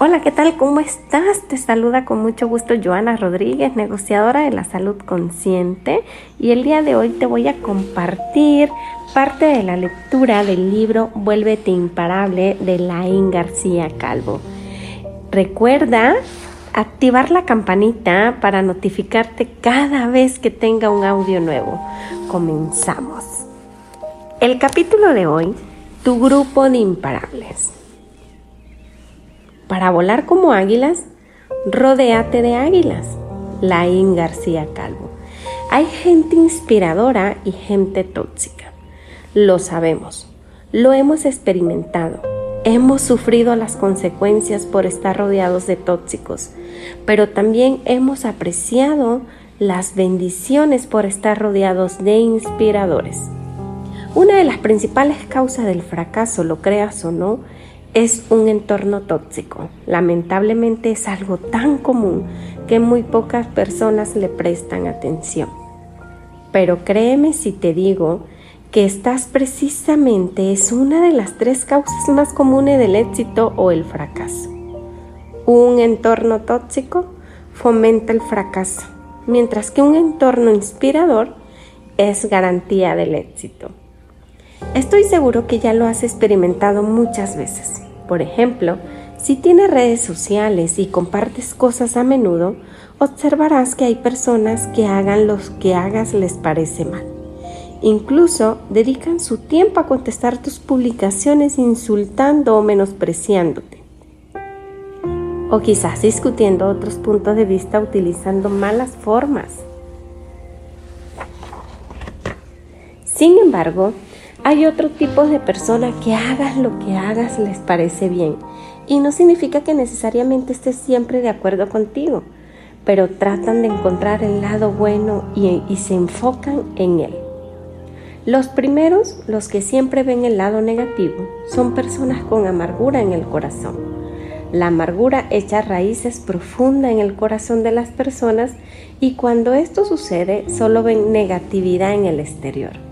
Hola, ¿qué tal? ¿Cómo estás? Te saluda con mucho gusto Joana Rodríguez, negociadora de la salud consciente, y el día de hoy te voy a compartir parte de la lectura del libro Vuélvete imparable de Laín García Calvo. Recuerda activar la campanita para notificarte cada vez que tenga un audio nuevo. Comenzamos. El capítulo de hoy, tu grupo de imparables. Para volar como águilas, rodéate de águilas. Laín García Calvo. Hay gente inspiradora y gente tóxica. Lo sabemos, lo hemos experimentado, hemos sufrido las consecuencias por estar rodeados de tóxicos, pero también hemos apreciado las bendiciones por estar rodeados de inspiradores. Una de las principales causas del fracaso, lo creas o no, es un entorno tóxico. Lamentablemente es algo tan común que muy pocas personas le prestan atención. Pero créeme si te digo que estás precisamente es una de las tres causas más comunes del éxito o el fracaso. Un entorno tóxico fomenta el fracaso, mientras que un entorno inspirador es garantía del éxito. Estoy seguro que ya lo has experimentado muchas veces. Por ejemplo, si tienes redes sociales y compartes cosas a menudo, observarás que hay personas que hagan lo que hagas les parece mal. Incluso dedican su tiempo a contestar tus publicaciones insultando o menospreciándote. O quizás discutiendo otros puntos de vista utilizando malas formas. Sin embargo, hay otro tipo de persona que hagas lo que hagas les parece bien y no significa que necesariamente estés siempre de acuerdo contigo, pero tratan de encontrar el lado bueno y, y se enfocan en él. Los primeros, los que siempre ven el lado negativo, son personas con amargura en el corazón. La amargura echa raíces profundas en el corazón de las personas y cuando esto sucede solo ven negatividad en el exterior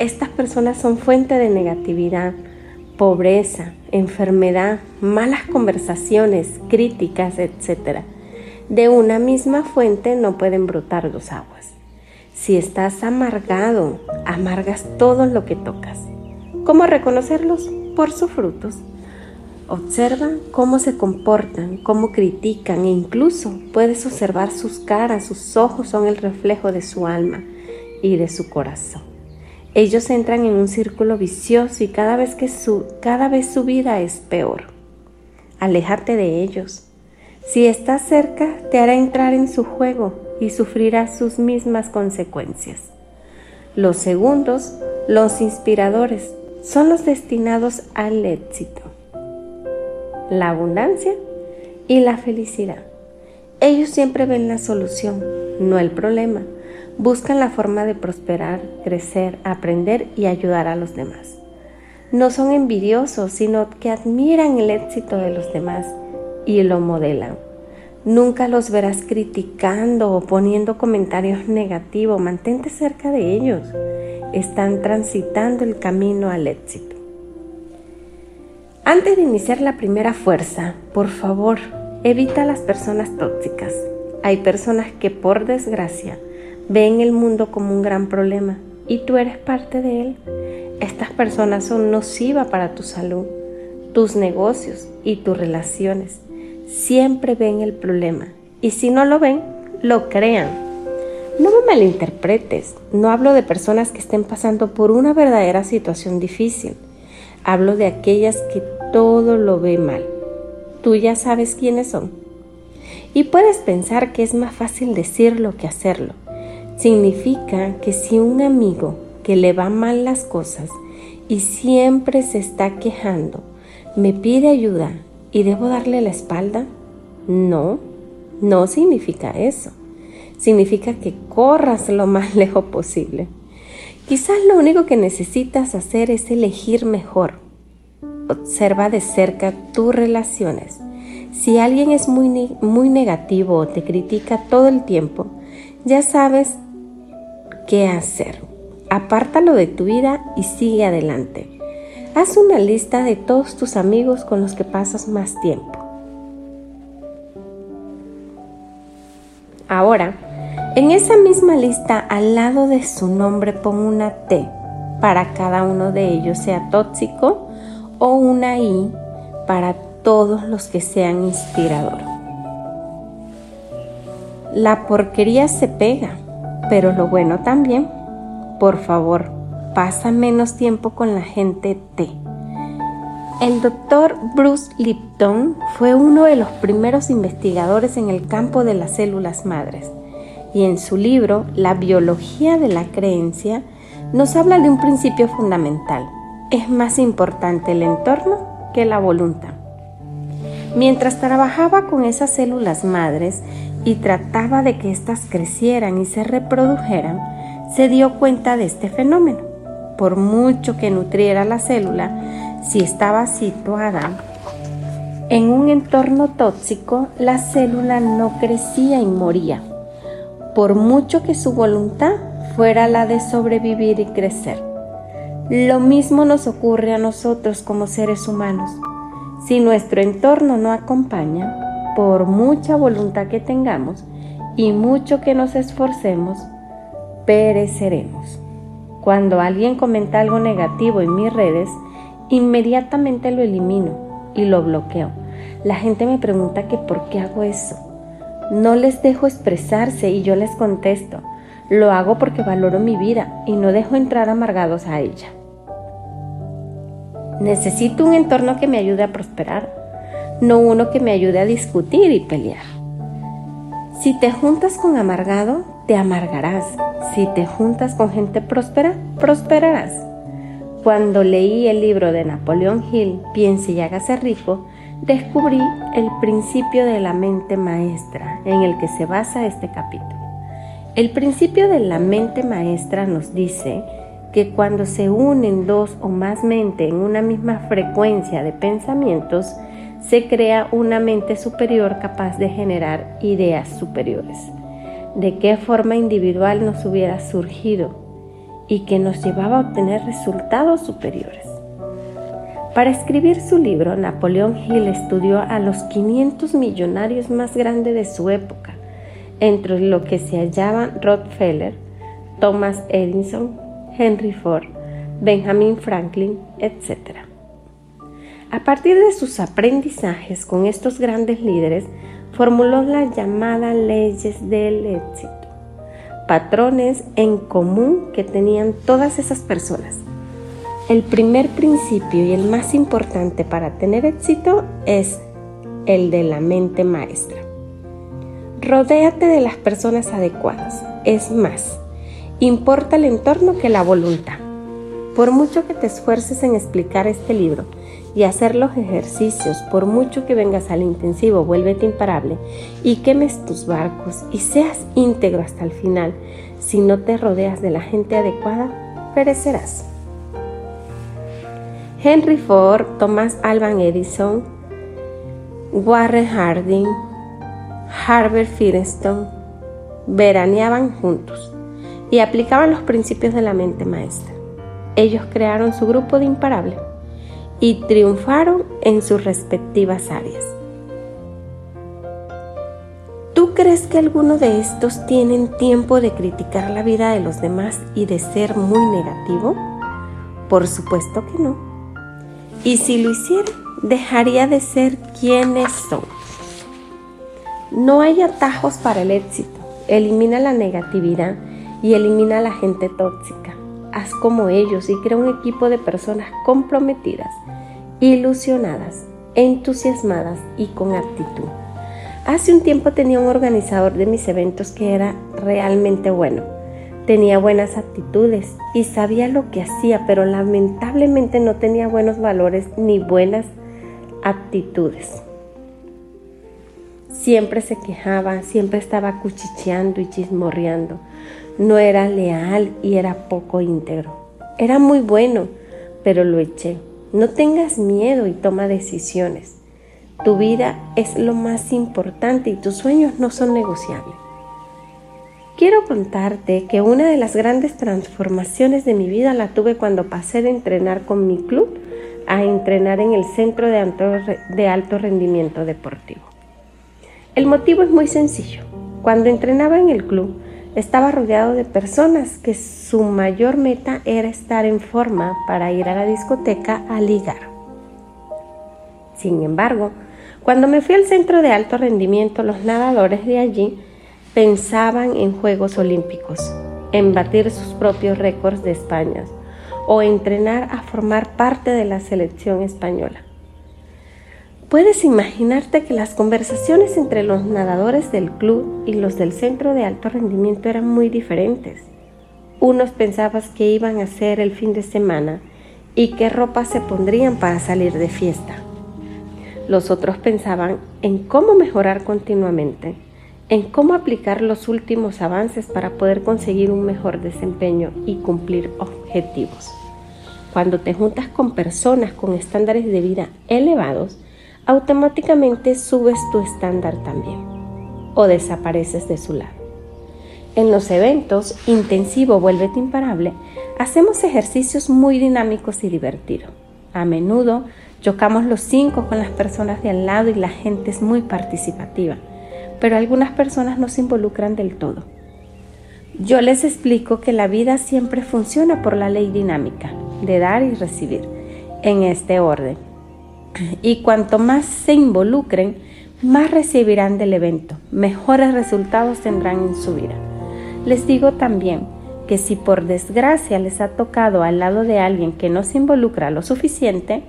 estas personas son fuente de negatividad, pobreza, enfermedad, malas conversaciones, críticas, etc. De una misma fuente no pueden brotar dos aguas. Si estás amargado, amargas todo lo que tocas. ¿Cómo reconocerlos? Por sus frutos. Observa cómo se comportan, cómo critican e incluso puedes observar sus caras, sus ojos son el reflejo de su alma y de su corazón. Ellos entran en un círculo vicioso y cada vez, que su, cada vez su vida es peor. Aléjate de ellos. Si estás cerca, te hará entrar en su juego y sufrirás sus mismas consecuencias. Los segundos, los inspiradores, son los destinados al éxito, la abundancia y la felicidad. Ellos siempre ven la solución, no el problema buscan la forma de prosperar, crecer, aprender y ayudar a los demás. No son envidiosos, sino que admiran el éxito de los demás y lo modelan. Nunca los verás criticando o poniendo comentarios negativos. Mantente cerca de ellos. Están transitando el camino al éxito. Antes de iniciar la primera fuerza, por favor, evita las personas tóxicas. Hay personas que por desgracia ven el mundo como un gran problema y tú eres parte de él. Estas personas son nocivas para tu salud, tus negocios y tus relaciones. Siempre ven el problema y si no lo ven, lo crean. No me malinterpretes, no hablo de personas que estén pasando por una verdadera situación difícil. Hablo de aquellas que todo lo ve mal. Tú ya sabes quiénes son. Y puedes pensar que es más fácil decirlo que hacerlo. Significa que si un amigo que le va mal las cosas y siempre se está quejando me pide ayuda y debo darle la espalda, no, no significa eso. Significa que corras lo más lejos posible. Quizás lo único que necesitas hacer es elegir mejor. Observa de cerca tus relaciones. Si alguien es muy, muy negativo o te critica todo el tiempo, ya sabes qué hacer. Apártalo de tu vida y sigue adelante. Haz una lista de todos tus amigos con los que pasas más tiempo. Ahora, en esa misma lista, al lado de su nombre, pon una T para cada uno de ellos sea tóxico o una I para todos los que sean inspirador. La porquería se pega, pero lo bueno también. Por favor, pasa menos tiempo con la gente T. El doctor Bruce Lipton fue uno de los primeros investigadores en el campo de las células madres y en su libro La biología de la creencia nos habla de un principio fundamental. Es más importante el entorno que la voluntad. Mientras trabajaba con esas células madres y trataba de que éstas crecieran y se reprodujeran, se dio cuenta de este fenómeno. Por mucho que nutriera la célula, si estaba situada en un entorno tóxico, la célula no crecía y moría por mucho que su voluntad fuera la de sobrevivir y crecer. Lo mismo nos ocurre a nosotros como seres humanos. Si nuestro entorno no acompaña, por mucha voluntad que tengamos y mucho que nos esforcemos, pereceremos. Cuando alguien comenta algo negativo en mis redes, inmediatamente lo elimino y lo bloqueo. La gente me pregunta que por qué hago eso. No les dejo expresarse y yo les contesto. Lo hago porque valoro mi vida y no dejo entrar amargados a ella. Necesito un entorno que me ayude a prosperar, no uno que me ayude a discutir y pelear. Si te juntas con amargado, te amargarás. Si te juntas con gente próspera, prosperarás. Cuando leí el libro de Napoleón Hill, Piense y hágase rico, descubrí el principio de la mente maestra en el que se basa este capítulo. El principio de la mente maestra nos dice que cuando se unen dos o más mentes en una misma frecuencia de pensamientos, se crea una mente superior capaz de generar ideas superiores. ¿De qué forma individual nos hubiera surgido y que nos llevaba a obtener resultados superiores? Para escribir su libro, Napoleón Hill estudió a los 500 millonarios más grandes de su época, entre los que se hallaban Rockefeller, Thomas Edison, Henry Ford, Benjamin Franklin, etc. A partir de sus aprendizajes con estos grandes líderes, formuló las llamadas leyes del éxito, patrones en común que tenían todas esas personas el primer principio y el más importante para tener éxito es el de la mente maestra. Rodéate de las personas adecuadas. Es más, importa el entorno que la voluntad. Por mucho que te esfuerces en explicar este libro y hacer los ejercicios, por mucho que vengas al intensivo, vuélvete imparable y quemes tus barcos y seas íntegro hasta el final, si no te rodeas de la gente adecuada, perecerás. Henry Ford, Thomas Alban Edison, Warren Harding, Harvard Firestone veraneaban juntos y aplicaban los principios de la mente maestra. Ellos crearon su grupo de imparables y triunfaron en sus respectivas áreas. ¿Tú crees que alguno de estos tienen tiempo de criticar la vida de los demás y de ser muy negativo? Por supuesto que no. Y si lo hiciera, dejaría de ser quienes son. No hay atajos para el éxito. Elimina la negatividad y elimina la gente tóxica. Haz como ellos y crea un equipo de personas comprometidas, ilusionadas, entusiasmadas y con actitud. Hace un tiempo tenía un organizador de mis eventos que era realmente bueno Tenía buenas actitudes y sabía lo que hacía, pero lamentablemente no tenía buenos valores ni buenas actitudes. Siempre se quejaba, siempre estaba cuchicheando y chismorreando. No era leal y era poco íntegro. Era muy bueno, pero lo eché. No tengas miedo y toma decisiones. Tu vida es lo más importante y tus sueños no son negociables. Quiero contarte que una de las grandes transformaciones de mi vida la tuve cuando pasé de entrenar con mi club a entrenar en el Centro de Alto, Rendimiento Deportivo. El motivo es muy sencillo. Cuando entrenaba en el club, estaba rodeado de personas que su mayor meta era estar en forma para ir a la discoteca a ligar. Sin embargo, cuando me fui al centro de alto rendimiento, los nadadores de allí pensaban en Juegos Olímpicos, en batir sus propios récords de España o entrenar a formar parte de la selección española. Puedes imaginarte que las conversaciones entre los nadadores del club y los del centro de alto rendimiento eran muy diferentes. Unos pensaban que iban a hacer el fin de semana y qué ropa se pondrían para salir de fiesta. Los otros pensaban en cómo mejorar continuamente, en cómo aplicar los últimos avances para poder conseguir un mejor desempeño y cumplir objetivos. Cuando te juntas con personas con estándares de vida elevados, automáticamente subes tu estándar también o desapareces de su lado. En los eventos intensivo Vuélvete Imparable, hacemos ejercicios muy dinámicos y divertidos. A menudo chocamos los cinco con las personas de al lado y la gente es muy participativa, pero algunas personas no se involucran del todo. Yo les explico que la vida siempre funciona por la ley dinámica de dar y recibir, en este orden y cuanto más se involucren, más recibirán del evento, mejores resultados tendrán en su vida. Les digo también que si por desgracia les ha tocado al lado de alguien que no se involucra lo suficiente,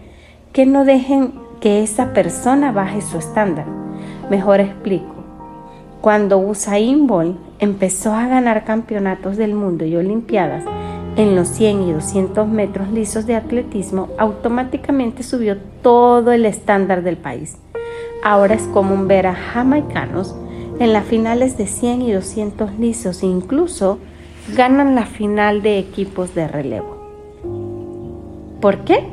que no dejen que esa persona baje su estándar. Mejor explico. Cuando Usain Bolt empezó a ganar campeonatos del mundo y olimpiadas, en los 100 y 200 metros lisos de atletismo, automáticamente subió todo el estándar del país. Ahora es común ver a jamaicanos en las finales de 100 y 200 lisos incluso ganan la final de equipos de relevo. ¿Por qué?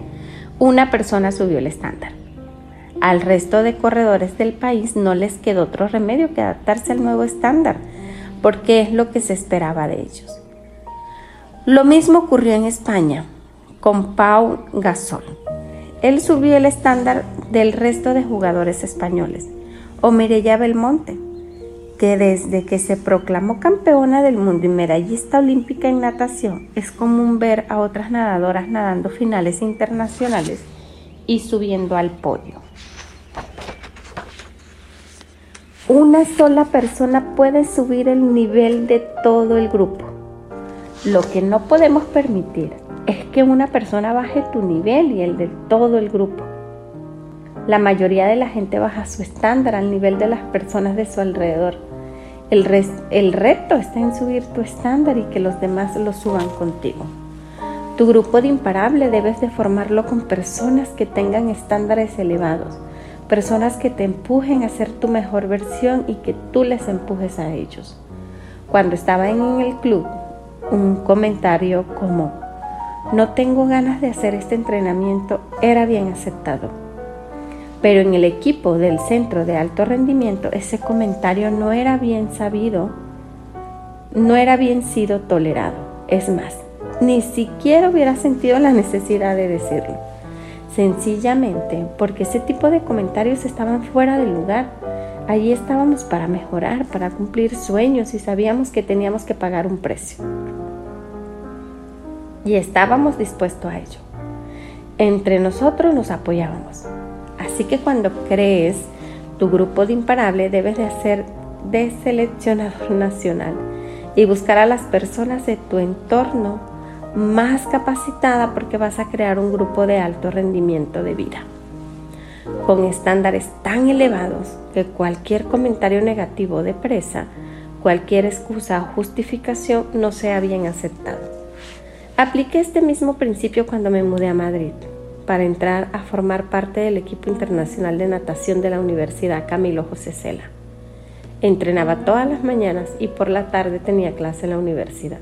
Una persona subió el estándar. Al resto de corredores del país no les quedó otro remedio que adaptarse al nuevo estándar, porque es lo que se esperaba de ellos. Lo mismo ocurrió en España con Pau Gasol. Él subió el estándar del resto de jugadores españoles, o Mireia Belmonte, que desde que se proclamó campeona del mundo y medallista olímpica en natación, es común ver a otras nadadoras nadando finales internacionales y subiendo al podio. Una sola persona puede subir el nivel de todo el grupo lo que no podemos permitir es que una persona baje tu nivel y el de todo el grupo. La mayoría de la gente baja su estándar al nivel de las personas de su alrededor. El, reto está en subir tu estándar y que los demás lo suban contigo. Tu grupo de imparable debes de formarlo con personas que tengan estándares elevados, personas que te empujen a ser tu mejor versión y que tú les empujes a ellos. Cuando estaba en el club, un comentario como, no tengo ganas de hacer este entrenamiento, era bien aceptado. Pero en el equipo del centro de alto rendimiento ese comentario no era bien sabido, no era bien sido tolerado. Es más, ni siquiera hubiera sentido la necesidad de decirlo. Sencillamente porque ese tipo de comentarios estaban fuera de lugar. Allí estábamos para mejorar, para cumplir sueños y sabíamos que teníamos que pagar un precio y estábamos dispuestos a ello. Entre nosotros nos apoyábamos. Así que cuando crees tu grupo de imparable debes de hacer de seleccionador nacional y buscar a las personas de tu entorno más capacitada porque vas a crear un grupo de alto rendimiento de vida con estándares tan elevados que cualquier comentario negativo de presa, cualquier excusa o justificación no sea bien aceptado. Apliqué este mismo principio cuando me mudé a Madrid para entrar a formar parte del equipo internacional de natación de la Universidad Camilo José Cela. Entrenaba todas las mañanas y por la tarde tenía clase en la universidad.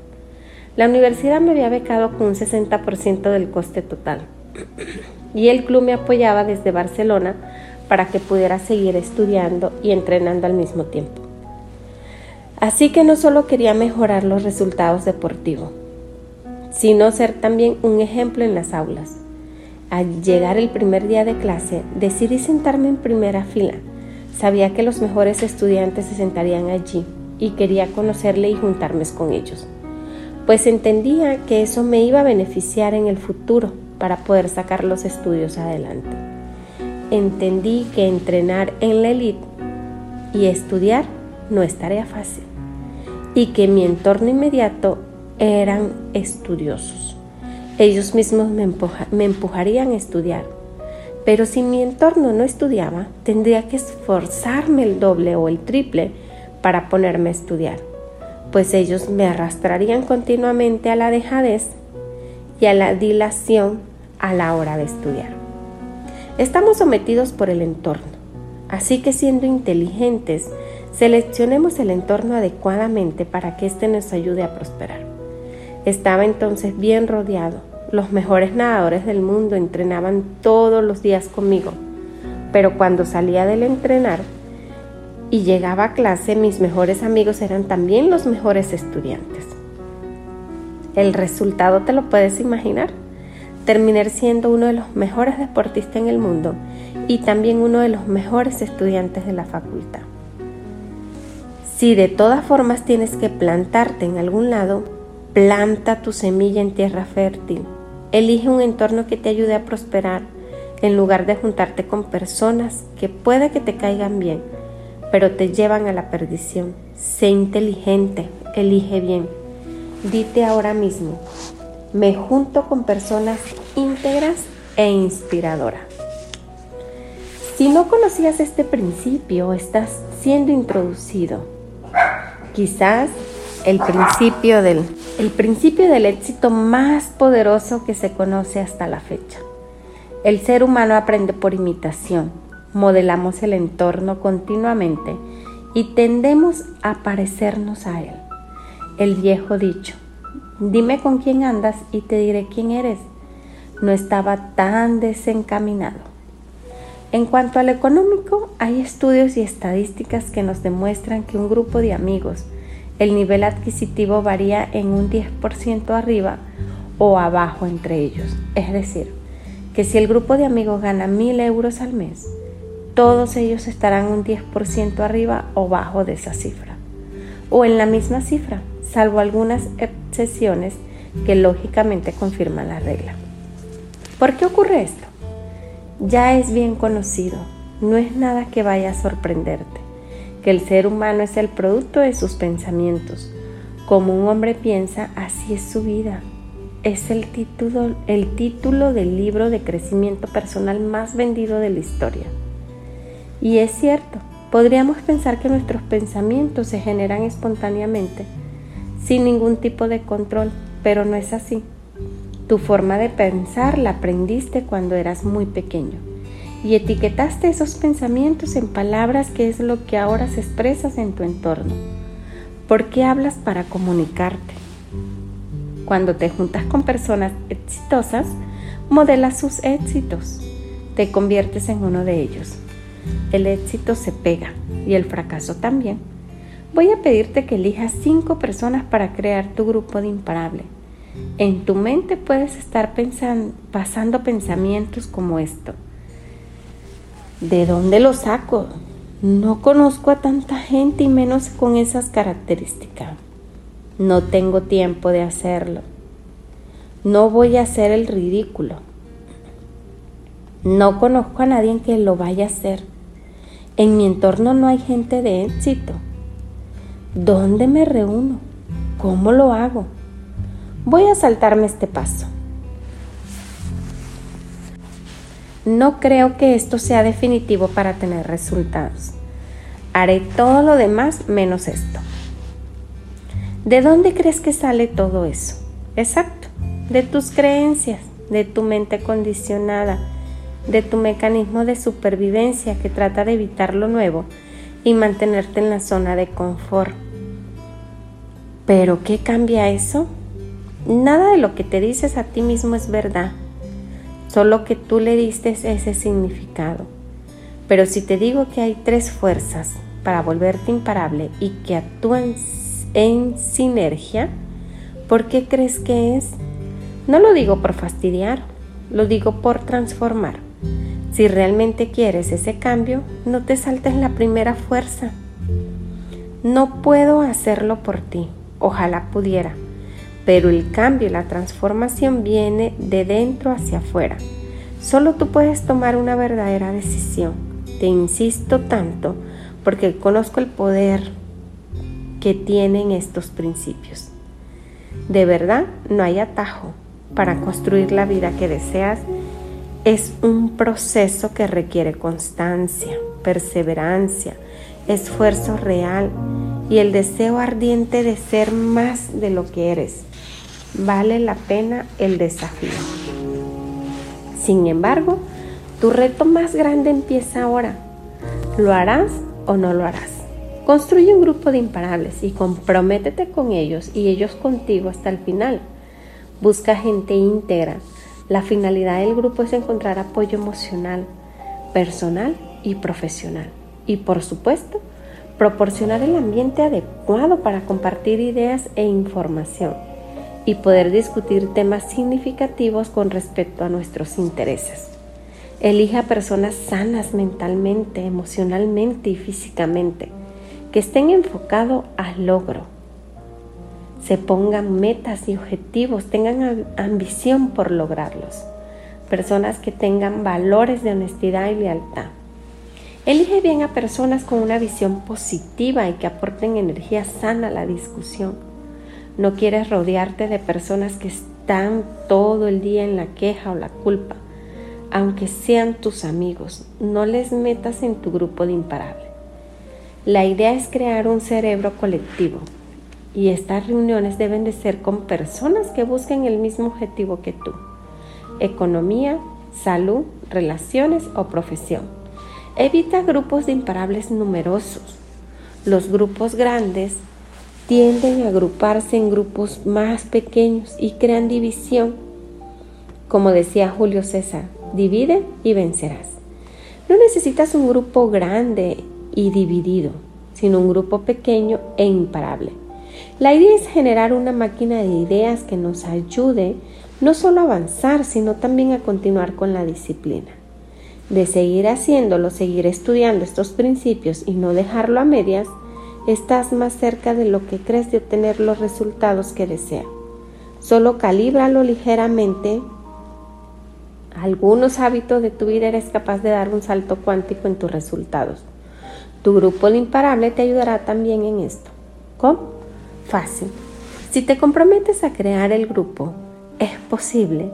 La universidad me había becado con un 60% del coste total y el club me apoyaba desde Barcelona para que pudiera seguir estudiando y entrenando al mismo tiempo. Así que no solo quería mejorar los resultados deportivos, sino ser también un ejemplo en las aulas. Al llegar el primer día de clase, decidí sentarme en primera fila. Sabía que los mejores estudiantes se sentarían allí y quería conocerle y juntarme con ellos, pues entendía que eso me iba a beneficiar en el futuro para poder sacar los estudios adelante. Entendí que entrenar en la elite y estudiar no es tarea fácil y que mi entorno inmediato eran estudiosos. Ellos mismos me, me empujarían a estudiar, pero si mi entorno no estudiaba, tendría que esforzarme el doble o el triple para ponerme a estudiar, pues ellos me arrastrarían continuamente a la dejadez y a la dilación a la hora de estudiar. Estamos sometidos por el entorno, así que siendo inteligentes, seleccionemos el entorno adecuadamente para que éste nos ayude a prosperar. Estaba entonces bien rodeado. Los mejores nadadores del mundo entrenaban todos los días conmigo, pero cuando salía del entrenar y llegaba a clase, mis mejores amigos eran también los mejores estudiantes. El resultado te lo puedes imaginar terminar siendo uno de los mejores deportistas en el mundo y también uno de los mejores estudiantes de la facultad. Si de todas formas tienes que plantarte en algún lado, planta tu semilla en tierra fértil. Elige un entorno que te ayude a prosperar en lugar de juntarte con personas que puede que te caigan bien, pero te llevan a la perdición. Sé inteligente, elige bien. Dite ahora mismo, me junto con personas íntegras e inspiradoras. Si no conocías este principio, estás siendo introducido. Quizás el principio del, el principio del éxito más poderoso que se conoce hasta la fecha. El ser humano aprende por imitación, modelamos el entorno continuamente y tendemos a parecernos a él. El viejo dicho, Dime con quién andas y te diré quién eres. No estaba tan desencaminado. En cuanto al económico, hay estudios y estadísticas que nos demuestran que un grupo de amigos, el nivel adquisitivo varía en un 10% arriba o abajo entre ellos. Es decir, que si el grupo de amigos gana 1000 euros al mes, todos ellos estarán un 10% arriba o bajo de esa cifra, o en la misma cifra salvo algunas excepciones que lógicamente confirman la regla. ¿Por qué ocurre esto? Ya es bien conocido, no es nada que vaya a sorprenderte, que el ser humano es el producto de sus pensamientos. Como un hombre piensa, así es su vida. Es el título, el título del libro de crecimiento personal más vendido de la historia. Y es cierto, podríamos pensar que nuestros pensamientos se generan espontáneamente, sin ningún tipo de control, pero no es así. Tu forma de pensar la aprendiste cuando eras muy pequeño y etiquetaste esos pensamientos en palabras que es lo que ahora se expresas en tu entorno. ¿Por qué hablas para comunicarte? Cuando te juntas con personas exitosas, modelas sus éxitos. Te conviertes en uno de ellos. El éxito se pega y el fracaso también voy a pedirte que elijas cinco personas para crear tu grupo de imparable. En tu mente puedes estar pasando pensamientos como esto. ¿De dónde lo saco? No conozco a tanta gente y menos con esas características. No tengo tiempo de hacerlo. No voy a hacer el ridículo. No conozco a nadie que lo vaya a hacer. En mi entorno no hay gente de éxito. ¿Dónde me reúno? ¿Cómo lo hago? Voy a saltarme este paso. No creo que esto sea definitivo para tener resultados. Haré todo lo demás menos esto. ¿De dónde crees que sale todo eso? Exacto, de tus creencias, de tu mente condicionada, de tu mecanismo de supervivencia que trata de evitar lo nuevo y mantenerte en la zona de confort. Pero ¿qué cambia eso? Nada de lo que te dices a ti mismo es verdad, solo que tú le diste ese significado. Pero si te digo que hay tres fuerzas para volverte imparable y que actúan en sinergia, ¿por qué crees que es? No lo digo por fastidiar, lo digo por transformar. Si realmente quieres ese cambio, no te saltes la primera fuerza. No puedo hacerlo por ti, ojalá pudiera, pero el cambio y la transformación viene de dentro hacia afuera. Solo tú puedes tomar una verdadera decisión. Te insisto tanto porque conozco el poder que tienen estos principios. De verdad, no hay atajo para construir la vida que deseas es un proceso que requiere constancia, perseverancia, esfuerzo real y el deseo ardiente de ser más de lo que eres. Vale la pena el desafío. Sin embargo, tu reto más grande empieza ahora. ¿Lo harás o no lo harás? Construye un grupo de imparables y comprométete con ellos y ellos contigo hasta el final. Busca gente íntegra la finalidad del grupo es encontrar apoyo emocional, personal y profesional. Y por supuesto, proporcionar el ambiente adecuado para compartir ideas e información y poder discutir temas significativos con respecto a nuestros intereses. Elija personas sanas mentalmente, emocionalmente y físicamente, que estén enfocados al logro se pongan metas y objetivos, tengan ambición por lograrlos. Personas que tengan valores de honestidad y lealtad. Elige bien a personas con una visión positiva y que aporten energía sana a la discusión. No quieres rodearte de personas que están todo el día en la queja o la culpa. Aunque sean tus amigos, no les metas en tu grupo de imparable. La idea es crear un cerebro colectivo, y estas reuniones deben de ser con personas que busquen el mismo objetivo que tú. Economía, salud, relaciones o profesión. Evita grupos de imparables numerosos. Los grupos grandes tienden a agruparse en grupos más pequeños y crean división. Como decía Julio César, divide y vencerás. No necesitas un grupo grande y dividido, sino un grupo pequeño e imparable. La idea es generar una máquina de ideas que nos ayude no solo a avanzar, sino también a continuar con la disciplina. De seguir haciéndolo, seguir estudiando estos principios y no dejarlo a medias, estás más cerca de lo que crees de obtener los resultados que deseas. Solo calíbralo ligeramente. Algunos hábitos de tu vida eres capaz de dar un salto cuántico en tus resultados. Tu grupo de imparable te ayudará también en esto. ¿Cómo? Fácil. Si te comprometes a crear el grupo, es posible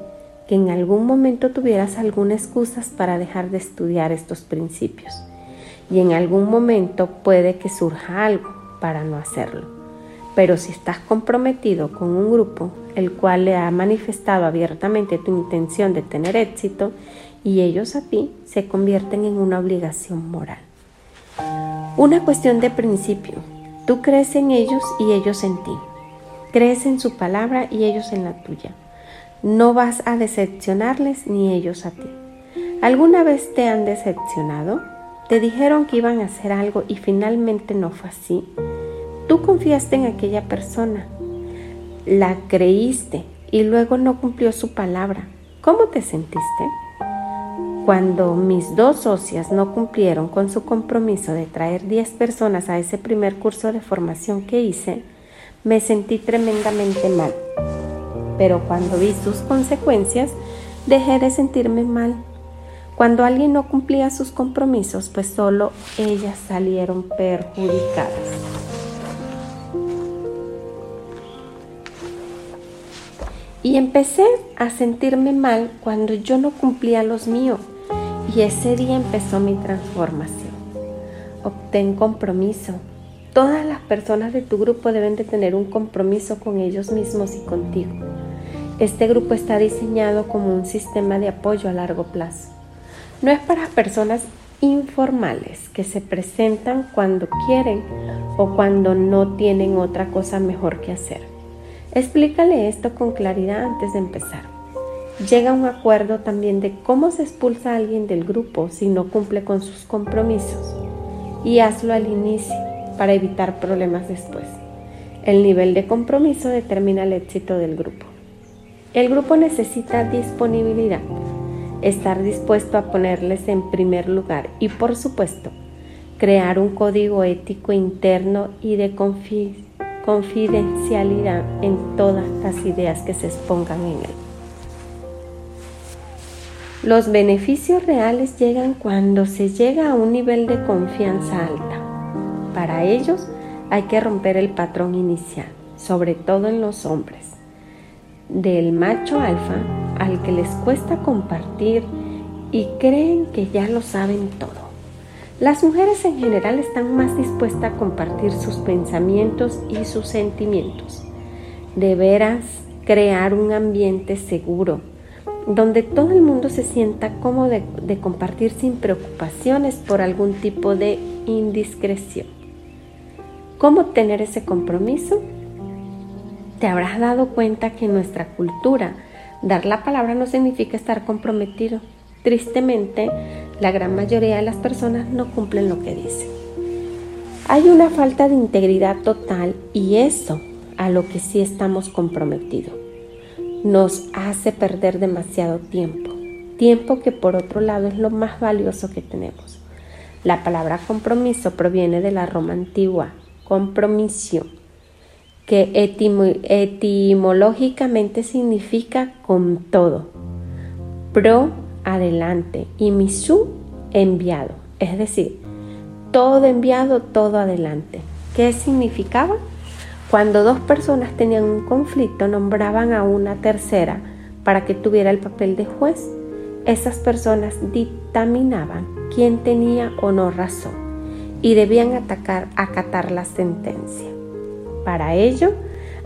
en algún momento tuvieras alguna excusa para dejar de estudiar estos principios y en algún momento puede que surja algo para no hacerlo. Pero si estás comprometido con un grupo, el cual le ha manifestado abiertamente tu intención de tener éxito, y ellos a ti se convierten en una obligación moral. Una cuestión de principio. Tú crees en ellos y ellos en ti. Crees en su palabra y ellos en la tuya. No vas a decepcionarles ni ellos a ti. ¿Alguna vez te han decepcionado? ¿Te dijeron que iban a hacer algo y finalmente no fue así? Tú confiaste en aquella persona, la creíste y luego no cumplió su palabra. ¿Cómo te sentiste? Cuando mis dos socias no cumplieron con su compromiso de traer 10 personas a ese primer curso de formación que hice, me sentí tremendamente mal. Pero cuando vi sus consecuencias, dejé de sentirme mal. Cuando alguien no cumplía sus compromisos, pues solo ellas salieron perjudicadas. Y empecé a sentirme mal cuando yo no cumplía los míos y ese día empezó mi transformación. Obtén compromiso. Todas las personas de tu grupo deben de tener un compromiso con ellos mismos y contigo. Este grupo está diseñado como un sistema de apoyo a largo plazo. No es para personas informales que se presentan cuando quieren o cuando no tienen otra cosa mejor que hacer. Explícale esto con claridad antes de empezar. Llega a un acuerdo también de cómo se expulsa a alguien del grupo si no cumple con sus compromisos y hazlo al inicio para evitar problemas después. El nivel de compromiso determina el éxito del grupo. El grupo necesita disponibilidad, estar dispuesto a ponerles en primer lugar y por supuesto crear un código ético interno y de confidencialidad en todas las ideas que se expongan en él. Los beneficios reales llegan cuando se llega a un nivel de confianza alta. Para ellos hay que romper el patrón inicial, sobre todo en los hombres, del macho alfa al que les cuesta compartir y creen que ya lo saben todo. Las mujeres en general están más dispuestas a compartir sus pensamientos y sus sentimientos. De veras, crear un ambiente seguro donde todo el mundo se sienta cómodo de, compartir sin preocupaciones por algún tipo de indiscreción. ¿Cómo tener ese compromiso? Te habrás dado cuenta que en nuestra cultura dar la palabra no significa estar comprometido. Tristemente, la gran mayoría de las personas no cumplen lo que dicen. Hay una falta de integridad total y eso a lo que sí estamos comprometidos nos hace perder demasiado tiempo, tiempo que por otro lado es lo más valioso que tenemos. La palabra compromiso proviene de la Roma antigua, compromiso, que etimológicamente significa con todo, pro adelante y misu enviado, es decir, todo enviado, todo adelante. ¿Qué significaba? Cuando dos personas tenían un conflicto, nombraban a una tercera para que tuviera el papel de juez. Esas personas dictaminaban quién tenía o no razón y debían atacar, acatar la sentencia. Para ello,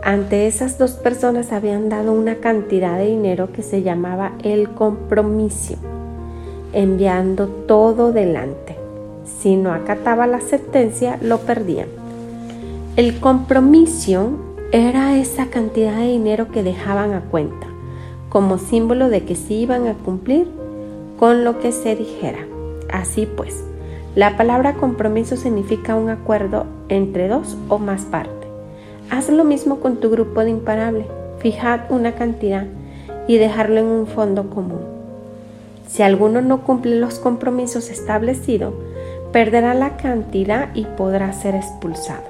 ante esas dos personas habían dado una cantidad de dinero que se llamaba el compromiso, enviando todo delante. Si no acataba la sentencia, lo perdían. El compromiso era esa cantidad de dinero que dejaban a cuenta, como símbolo de que se iban a cumplir con lo que se dijera. Así pues, la palabra compromiso significa un acuerdo entre dos o más partes. Haz lo mismo con tu grupo de imparable. Fijad una cantidad y dejarlo en un fondo común. Si alguno no cumple los compromisos establecidos, perderá la cantidad y podrá ser expulsado.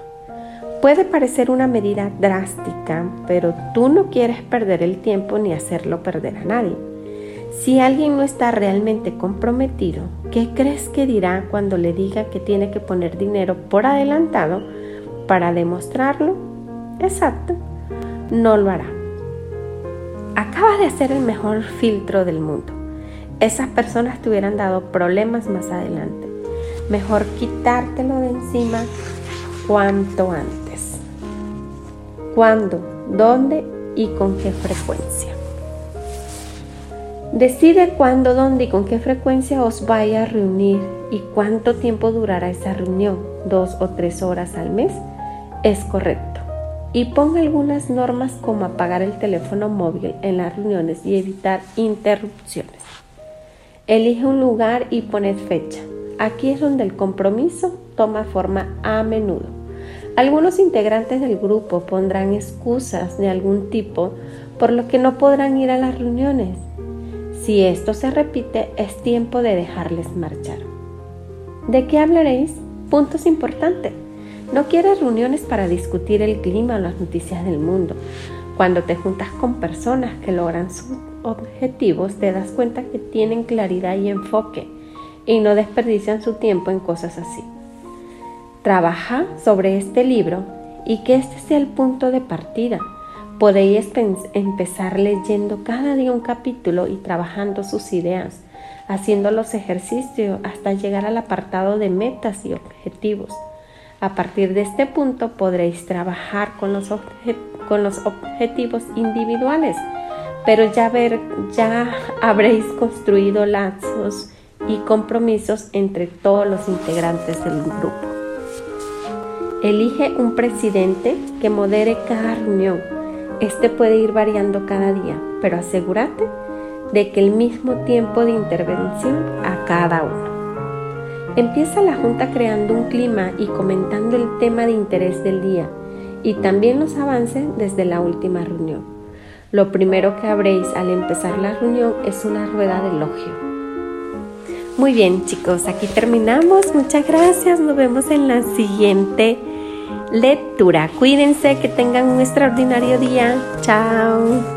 Puede parecer una medida drástica, pero tú no quieres perder el tiempo ni hacerlo perder a nadie. Si alguien no está realmente comprometido, ¿qué crees que dirá cuando le diga que tiene que poner dinero por adelantado para demostrarlo? Exacto, no lo hará. Acabas de hacer el mejor filtro del mundo. Esas personas te hubieran dado problemas más adelante. Mejor quitártelo de encima cuanto antes cuándo, dónde y con qué frecuencia. Decide cuándo, dónde y con qué frecuencia os vaya a reunir y cuánto tiempo durará esa reunión, dos o tres horas al mes, es correcto. Y ponga algunas normas como apagar el teléfono móvil en las reuniones y evitar interrupciones. Elige un lugar y poned fecha. Aquí es donde el compromiso toma forma a menudo. Algunos integrantes del grupo pondrán excusas de algún tipo por lo que no podrán ir a las reuniones. Si esto se repite, es tiempo de dejarles marchar. ¿De qué hablaréis? Puntos importantes. No quieres reuniones para discutir el clima o las noticias del mundo. Cuando te juntas con personas que logran sus objetivos, te das cuenta que tienen claridad y enfoque y no desperdician su tiempo en cosas así. Trabaja sobre este libro y que este sea el punto de partida. Podéis empezar leyendo cada día un capítulo y trabajando sus ideas, haciendo los ejercicios hasta llegar al apartado de metas y objetivos. A partir de este punto podréis trabajar con los, con los objetivos individuales, pero ya, ver, ya habréis construido lazos y compromisos entre todos los integrantes del grupo. Elige un presidente que modere cada reunión. Este puede ir variando cada día, pero asegúrate de que el mismo tiempo de intervención a cada uno. Empieza la junta creando un clima y comentando el tema de interés del día y también los avances desde la última reunión. Lo primero que habréis al empezar la reunión es una rueda de elogio. Muy bien chicos, aquí terminamos. Muchas gracias. Nos vemos en la siguiente lectura. Cuídense, que tengan un extraordinario día. Chao.